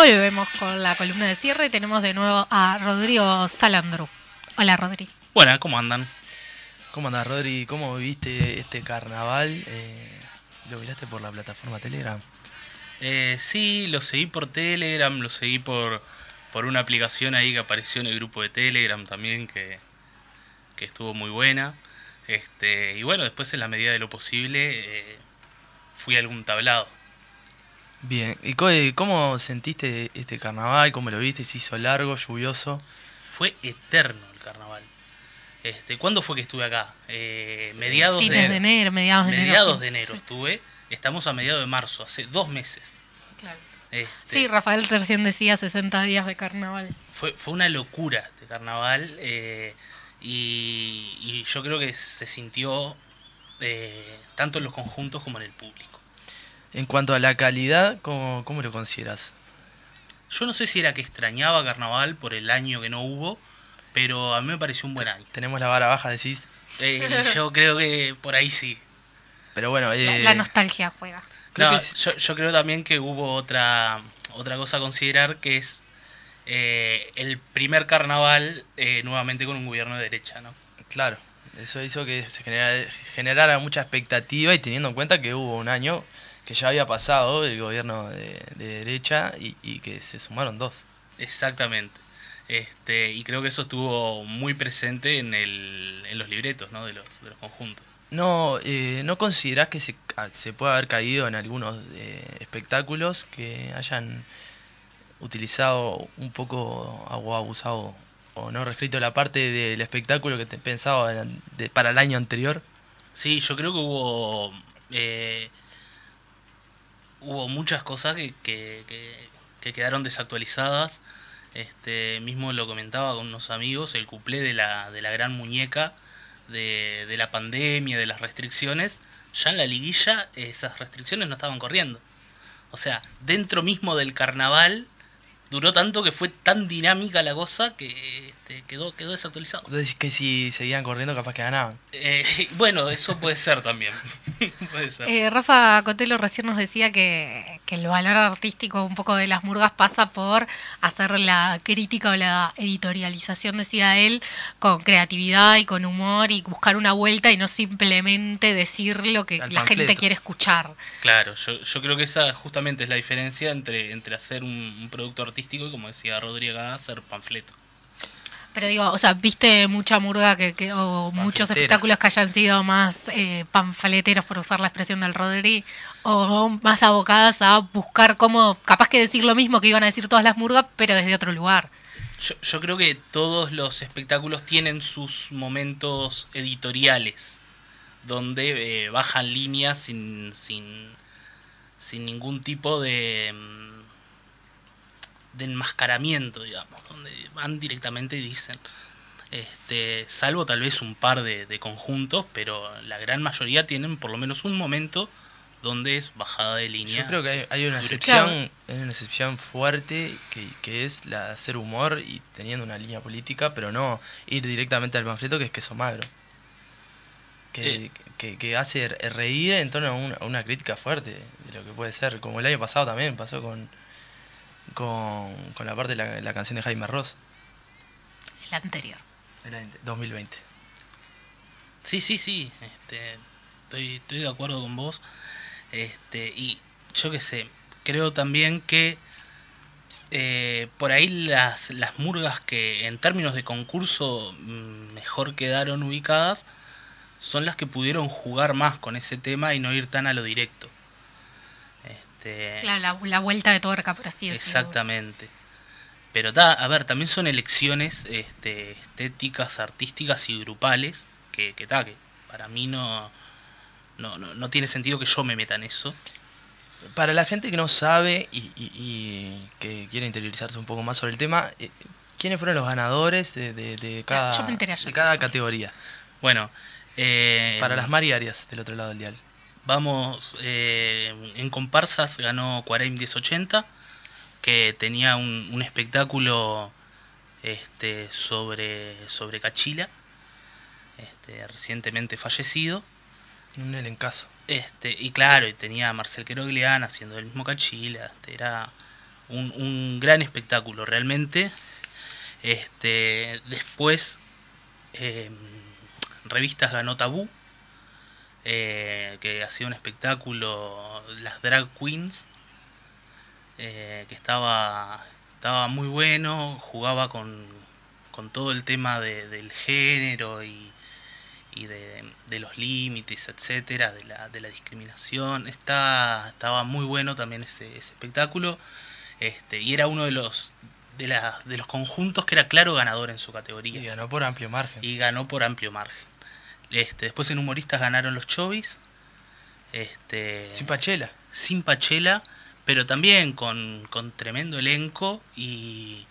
Volvemos con la columna de cierre y tenemos de nuevo a Rodrigo Salandru. Hola, Rodri. Bueno, ¿cómo andan? ¿Cómo andas, Rodri? ¿Cómo viviste este carnaval? Eh, ¿Lo miraste por la plataforma Telegram? Eh, sí, lo seguí por Telegram, lo seguí por, por una aplicación ahí que apareció en el grupo de Telegram también, que, que estuvo muy buena. Este, y bueno, después en la medida de lo posible eh, fui a algún tablado. Bien, ¿y eh, cómo sentiste este carnaval? ¿Cómo lo viste? ¿Se hizo largo, lluvioso? Fue eterno el carnaval. Este, ¿Cuándo fue que estuve acá? Eh, mediados Fines de enero, mediados de enero. mediados de enero Sí. estuve. Estamos a mediados de marzo, hace dos meses. Claro. Este, Sí, Rafael recién decía 60 días de carnaval. fue, fue una locura este carnaval eh, y, y yo creo que se sintió eh, tanto en los conjuntos como en el público. En cuanto a la calidad, ¿cómo, cómo lo consideras? Yo no sé si era que extrañaba carnaval por el año que no hubo, pero a mí me pareció un buen año. Tenemos la vara baja, decís. Eh, yo creo que por ahí sí. Pero bueno, La, eh, la nostalgia juega. creo No, que es- yo, yo creo también que hubo otra, otra cosa a considerar que es eh, el primer carnaval eh, nuevamente con un gobierno de derecha, ¿no? claro, eso hizo que se genera- generara mucha expectativa y teniendo en cuenta que hubo un año que ya había pasado el gobierno de, de derecha y, y que se sumaron dos. Exactamente. Este, y creo que eso estuvo muy presente en, el, en los libretos ¿no? de, los, de los conjuntos. No, eh, ¿no considerás que se, ah, se puede haber caído en algunos eh, espectáculos que hayan utilizado un poco o abusado o no reescrito la parte del espectáculo que te pensaba de- para el año anterior? Sí, yo creo que hubo eh, hubo muchas cosas que, que, que- que quedaron desactualizadas. Este, mismo lo comentaba con unos amigos, el cuplé de la, de la gran muñeca de, de la pandemia, de las restricciones, ya en la liguilla esas restricciones no estaban corriendo. O sea, dentro mismo del carnaval duró tanto que fue tan dinámica la cosa que este, quedó, quedó desactualizado. Decís que si seguían corriendo capaz que ganaban. Eh, bueno, eso puede ser también. puede ser. Eh, Rafa Cotelo recién nos decía que, que el valor artístico un poco de las murgas pasa por hacer la crítica o la editorialización, decía él, con creatividad y con humor y buscar una vuelta y no simplemente decir lo que Al la gente quiere escuchar. Claro, yo, yo creo que esa justamente es la diferencia entre, entre hacer un, un producto artístico y, como decía Rodrigo, acá, hacer panfleto. Pero digo, o sea, viste mucha murga que, que- o muchos espectáculos que hayan sido más eh, panfleteros, por usar la expresión del Rodri, o más abocadas a buscar cómo, capaz que decir lo mismo que iban a decir todas las murgas, pero desde otro lugar. Yo, yo creo que todos los espectáculos tienen sus momentos editoriales, donde eh, bajan líneas sin, sin, sin ningún tipo de, mm, de enmascaramiento, digamos, donde van directamente y dicen. Este, salvo tal vez un par de, de conjuntos, pero la gran mayoría tienen por lo menos un momento donde es bajada de línea. Yo creo que hay, hay una excepción, hay una excepción fuerte que, que es la de hacer humor y teniendo una línea política, pero no ir directamente al panfleto que es queso magro. Que, Eh. que, que hace reír en torno a una, a una crítica fuerte de lo que puede ser, como el año pasado también pasó con, con, con la parte de la, la canción de Jaime Ross, El anterior. el año 2020. Sí, sí, sí. Este, estoy, estoy de acuerdo con vos. Este, y yo qué sé, creo también que eh, por ahí las, las murgas que en términos de concurso mm, mejor quedaron ubicadas son las que pudieron jugar más con ese tema y no ir tan a lo directo. Este, La, la- la vuelta de tuerca, por así decirlo. Exactamente. Pero ta, a ver, también son elecciones este, estéticas, artísticas y grupales que, que, ta, que para mí no, no, no, no tiene sentido que yo me meta en eso. Para la gente que no sabe y, y- y que quiere interiorizarse un poco más sobre el tema, eh, ¿quiénes fueron los ganadores de, de- de cada, yo me enteré ayer. de cada categoría? Bueno, eh, Para las Mari Arias del otro lado del dial. Vamos, eh, en comparsas ganó Cuarem 1080, que tenía un, un espectáculo este, sobre, sobre Cachila, este, recientemente fallecido. Un elencazo. Este, y claro, y tenía a Marcel Queroglián haciendo el mismo Cachila, este, era un, un gran espectáculo realmente. Este, después, eh, revistas ganó Tabú, eh, que hacía un espectáculo, las drag queens, eh, que estaba, estaba muy bueno, jugaba con, con todo el tema de- del género y, y de, de los límites, etcétera, de la, de la discriminación. Está, estaba muy bueno también ese, ese espectáculo. Este, y era uno de los de, la, de los conjuntos que era claro ganador en su Y categoría. ganó por amplio margen. Y ganó por amplio margen. Este, después en humoristas ganaron los Chovis. Este, Sin Pachela. sin Pachela, pero también con, con tremendo elenco y,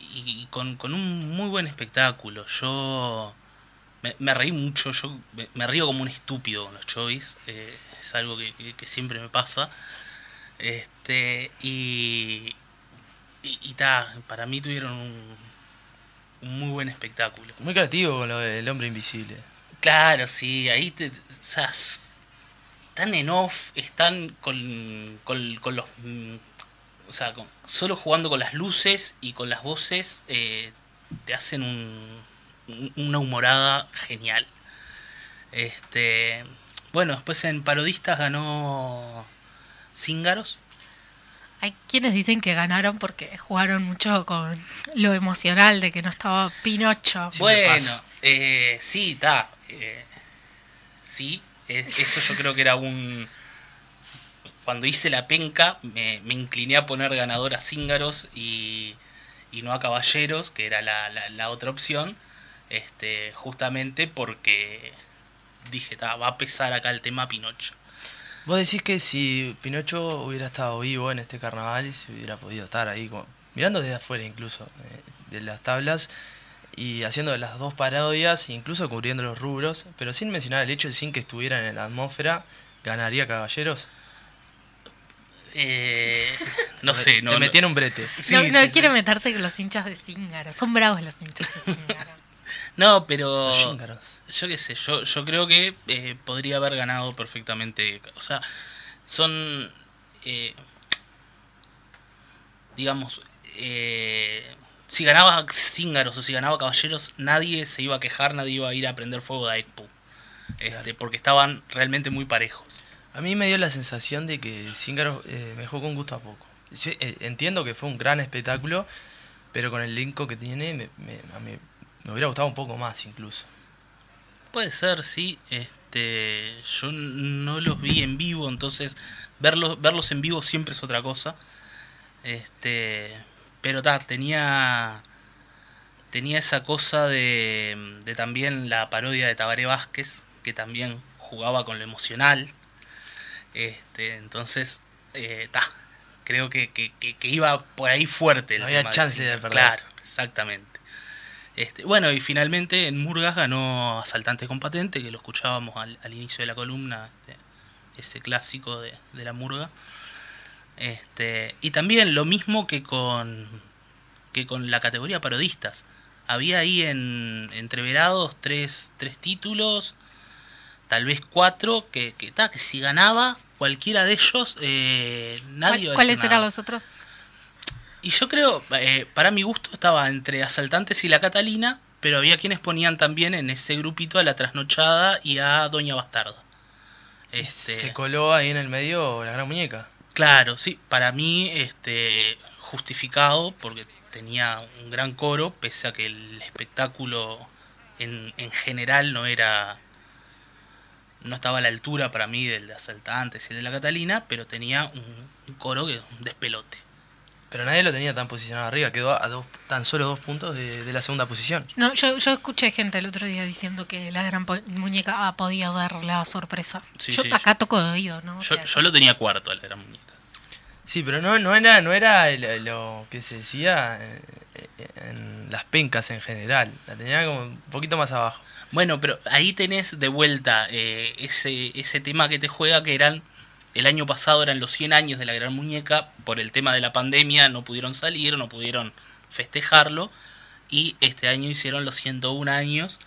y con, con un muy buen espectáculo. Yo me, me reí mucho, yo me, me río como un estúpido con los Chovis, eh, es algo que, que- que siempre me pasa. Este, y, y, y ta, para mí tuvieron un, un muy buen espectáculo. Muy creativo con lo del hombre invisible. Claro, sí, ahí te. O sea, s- están en off, están con, con, con los. mm, O sea, con- solo jugando con las luces y con las voces, eh, te hacen un, un- una humorada genial. Este. Bueno, después en Parodistas ganó Cíngaros. Hay quienes dicen que ganaron porque jugaron mucho con lo emocional de que no estaba Pinocho. Bueno, eh, sí, está. sí, eh, eso yo creo que era un. Cuando hice la penca, me, me incliné a poner ganador a Cíngaros y, y no a Caballeros, que era la, la, la otra opción. Este, justamente porque dije, "Ta, va a pesar acá el tema Pinocho. Vos decís que si Pinocho hubiera estado vivo en este carnaval y se hubiera podido estar ahí, como- mirando desde afuera incluso, eh, de las tablas, y haciendo las dos parodias, incluso cubriendo los rubros, pero sin mencionar el hecho de sin que estuvieran en la atmósfera, ganaría Caballeros. Eh, no sé, no. Te no- metí en un brete. Sí, no no sí, meterse con los hinchas de Zingaro. Son bravos los hinchas de Zingaro. No, pero. Yo qué sé, yo, yo creo que eh, podría haber ganado perfectamente. O sea, son. eh, digamos. eh, si ganaba Cíngaros o si ganaba Caballeros, nadie se iba a quejar, nadie iba a ir a prender fuego de Aekpu. Este. Porque estaban realmente muy parejos. A mí me dio la sensación de que Zingaro eh, me dejó con gusto a poco. Yo, eh, entiendo que fue un gran espectáculo, pero con el elenco que tiene me, me- a mí me hubiera gustado un poco más incluso. Puede ser, sí. Este, yo no los vi en vivo, entonces verlos, verlos en vivo siempre es otra cosa. Este, pero ta, tenía tenía esa cosa de, de también la parodia de Tabaré Vázquez, que también jugaba con lo emocional. Este, entonces, eh, ta, creo que, que, que- iba por ahí fuerte. No había tema chance de perder. Claro, exactamente. Este, bueno, y finalmente en Murgas ganó Asaltante con Patente, que lo escuchábamos al, al inicio de la columna, este, ese clásico de, de la Murga. Este, y también lo mismo que con, que con la categoría parodistas. Había ahí en entreverados tres, tres títulos, tal vez cuatro, que, que, ta, que si ganaba cualquiera de ellos, eh, nadie iba a ¿Cuál- decir ¿Cuáles eran los otros? Y yo creo, eh, para mi gusto, estaba entre Asaltantes y la Catalina, pero había quienes ponían también en ese grupito a la Trasnochada y a Doña Bastarda. Este, Se coló ahí en el medio la gran muñeca. claro, sí, para mí este, justificado porque tenía un gran coro, pese a que el espectáculo en, en general no era no estaba a la altura para mí del de Asaltantes y el de la Catalina, pero tenía un, un coro que un despelote. Pero nadie lo tenía tan posicionado arriba, quedó a dos, tan solo dos puntos de, de la segunda posición. No, yo, yo escuché gente el otro día diciendo que la gran muñeca ah, podía dar la sorpresa. Sí, yo sí, acá toco de oído, ¿no? O Yo, sea, yo lo tenía cuarto a la gran muñeca. Sí, pero no, no era, no era lo, lo que se decía eh, en las pencas en general. La tenía como un poquito más abajo. Bueno, pero ahí tenés de vuelta eh, ese, ese tema que te juega que eran, el año pasado eran los 100 años de la Gran Muñeca, por el tema de la pandemia no pudieron salir, no pudieron festejarlo, y este año hicieron los 101 años.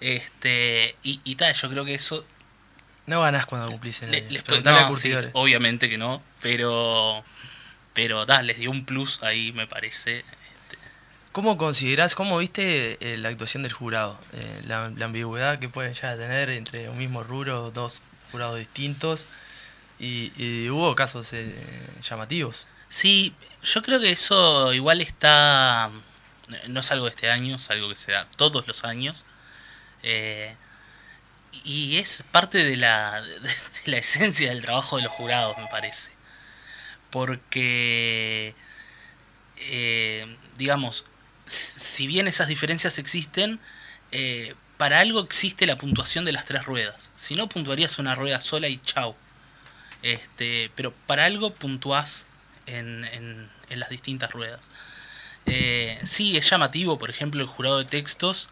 Este, y, y tal, yo creo que eso No ganás cuando cumplís le- el les puede- preguntale a no, sí, curtidores. obviamente que no, pero Pero da, les dio un plus ahí, me parece. Este, ¿Cómo considerás, cómo viste eh, la actuación del jurado? Eh, la, la ambigüedad que pueden ya tener entre un mismo rubro, dos jurados distintos. Y, y hubo casos eh, llamativos. Sí, yo creo que eso igual está. No es algo de este año, es algo que se da todos los años. Eh, y es parte de la, la esencia del trabajo de los jurados, me parece. Porque, eh, digamos, si bien esas diferencias existen, eh, para algo existe la puntuación de las tres ruedas. Si no, puntuarías una rueda sola y chau. Este, pero para algo puntuás en, en, en las distintas ruedas. Eh, sí, es llamativo, por ejemplo, el jurado de textos,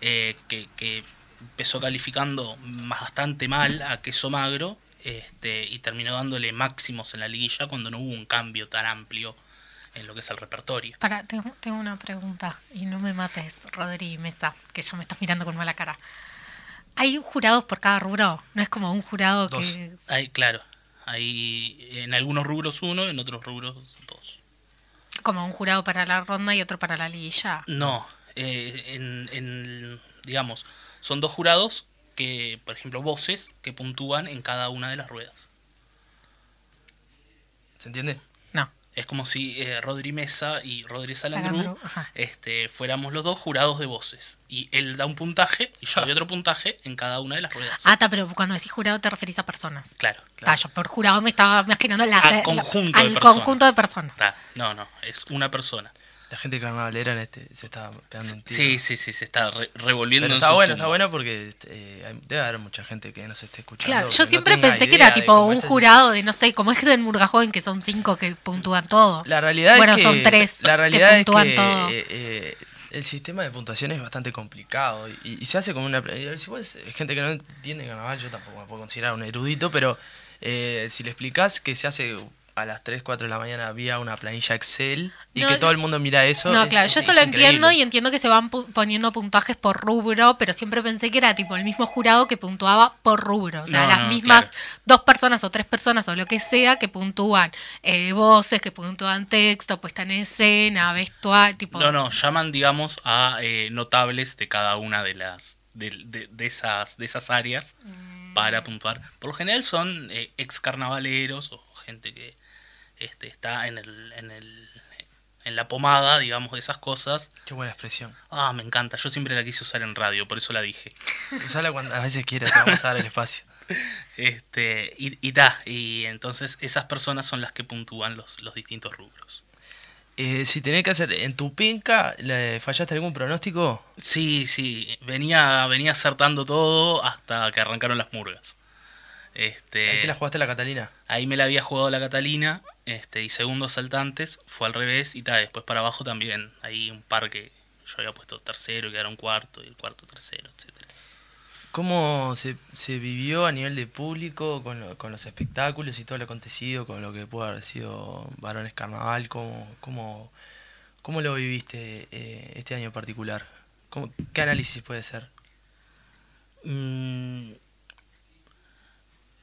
eh, que, que, empezó calificando bastante mal a Queso Magro este, y terminó dándole máximos en la liguilla cuando no hubo un cambio tan amplio en lo que es el repertorio. Para, tengo, tengo una pregunta y no me mates, Rodri Mesa, que ya me estás mirando con mala cara. ¿Hay jurados por cada rubro? ¿No es como un jurado Dos. que...? Hay, claro, hay en algunos rubros uno, en otros rubros dos. Como un jurado para la ronda y otro para la liguilla. No, eh, en, en, digamos, son dos jurados que, por ejemplo, voces que puntúan en cada una de las ruedas. ¿Se entiende? Es como si eh, Rodri Mesa y Rodri Salandru, este, fuéramos los dos jurados de voces. Y él da un puntaje y yo doy otro puntaje en cada una de las ruedas. Ah, está, pero cuando decís jurado te referís a personas. Claro. Está, yo por jurado me estaba imaginando la, Al la- conjunto al de conjunto de personas. Está, No, no, es una persona. La gente carnavalera en este se está pegando un tiro. Sí, sí, sí, se está re- revolviendo Pero en está sus bueno, está bueno porque este, hay- debe haber mucha gente que nos esté escuchando. Claro, que yo siempre pensé que era tipo un es jurado de, no sé, como es en Murgajoven, que son cinco que puntúan todo. La realidad bueno, es que, son tres La que realidad es puntúan que todo. eh, eh, el sistema de puntuación es bastante complicado y, y se hace como una... vos, eh, gente que no entiende carnaval, yo tampoco me puedo considerar un erudito, pero eh, si le explicás que se hace a las 3, 4 de la mañana vía una planilla Excel y No, que todo el mundo mira eso... No, es- claro, yo es eso lo entiendo y entiendo que se van pu- poniendo puntajes por rubro, pero siempre pensé que era tipo el mismo jurado que puntuaba por rubro. O sea, No, las no, mismas claro. dos personas o tres personas o lo que sea que puntúan eh, voces, que puntúan texto, puesta en escena, vestuario, tipo... No, no, llaman, digamos, a eh, notables de cada una de las de, de- de esas de esas áreas Mm. para puntuar. Por lo general son eh, ex carnavaleros o gente que este, está en el, en el en la pomada, digamos, de esas cosas. Qué buena expresión. Ah, me encanta. Yo siempre la quise usar en radio, por eso la dije. Usala cuando a veces quieras, te vamos a dar el espacio. Este, y, y da, y entonces esas personas son las que puntúan los, los distintos rubros. Eh, si tenés que hacer en tu pinca, ¿le ¿fallaste algún pronóstico? Sí, sí, venía, venía acertando todo hasta que arrancaron las murgas. Este, Ahí te la jugaste la Catalina. ahí me la había jugado la Catalina, este, y segundos saltantes, fue al revés, y tal, después para abajo también, ahí un par que yo había puesto tercero y quedaron cuarto, y el cuarto tercero, etcétera. ¿Cómo se, se vivió a nivel de público con, lo- con los espectáculos y todo lo acontecido, con lo que pudo haber sido Varones Carnaval? ¿Cómo, cómo, cómo lo viviste eh, este año en particular? ¿Cómo- ¿Qué análisis puede ser? Mm,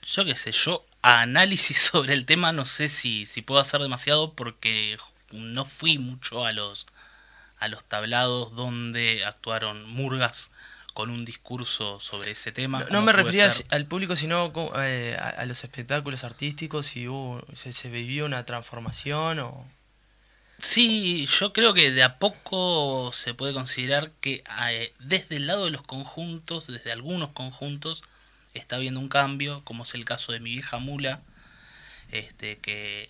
yo qué sé, yo a análisis sobre el tema no sé si, si puedo hacer demasiado porque no fui mucho a los a los tablados donde actuaron murgas con un discurso sobre ese tema. No, me refería ser- al público, sino eh, a, a los espectáculos artísticos, si hubo, se, se vivió una transformación o... Sí, yo creo que de a poco se puede considerar que eh, desde el lado de los conjuntos, desde algunos conjuntos, está habiendo un cambio, como es el caso de mi vieja mula, este, que,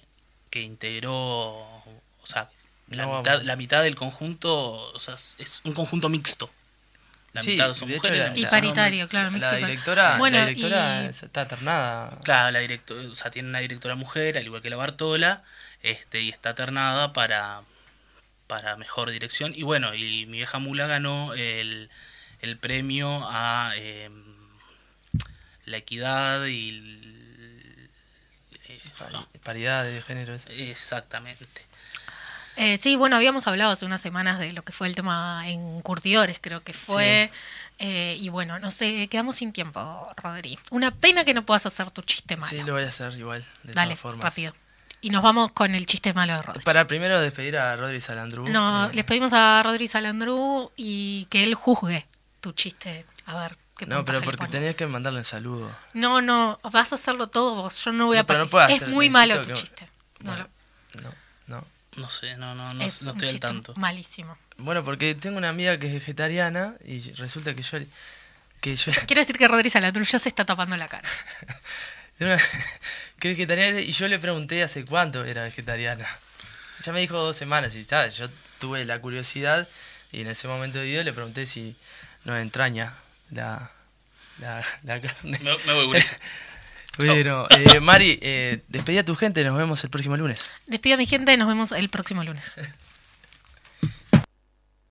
que integró, o sea, la, No, mitad, la mitad del conjunto, o sea, es- un conjunto mixto. La Sí, mitad son de hecho, mujeres, la- la Y mitad son paritario, claro. mixto La directora, Bueno, la directora y- es- está ternada. Claro, la directora, o sea, tiene una directora mujer, al igual que la Bartola, este, y está ternada para, para mejor dirección. Y bueno, y mi vieja mula ganó el, el premio a eh, la equidad y... el- eh, Pari- Paridad de género. eso. exactamente. Eh, sí, bueno, habíamos hablado hace unas semanas de lo que fue el tema en Curtidores, creo que fue. Eh, y bueno, no sé, quedamos sin tiempo, Rodri. Una pena que no puedas hacer tu chiste malo. Sí, lo voy a hacer igual, de Dale, todas formas. rápido. Y nos vamos con el chiste malo de Rodri. Para primero despedir a Rodri Salandru. No, eh, les pedimos a Rodri Salandru y que él juzgue tu chiste. A ver, qué No, pero porque pone. tenías que mandarle un saludo. No, no, vas a hacerlo todo vos. Yo no voy a No, pero no participar. puedo es hacer, muy malo tu que- chiste. No, Bueno, no, no. No sé, no, no, no, es no un estoy al tanto. malísimo. Bueno, porque tengo una amiga que es vegetariana y resulta que yo... Que yo Quiero decir que Rodri Salandru ya se está tapando la cara. Que es vegetariana y yo le pregunté hace cuánto era vegetariana. Ya me dijo dos semanas y ya, yo tuve la curiosidad y en ese momento de video le pregunté si no entraña la, la, la carne. Me, me voy, Guriza. Bueno, eh, Mari, eh, despedí a tu gente, nos vemos el próximo lunes. Despido a mi gente, nos vemos el próximo lunes.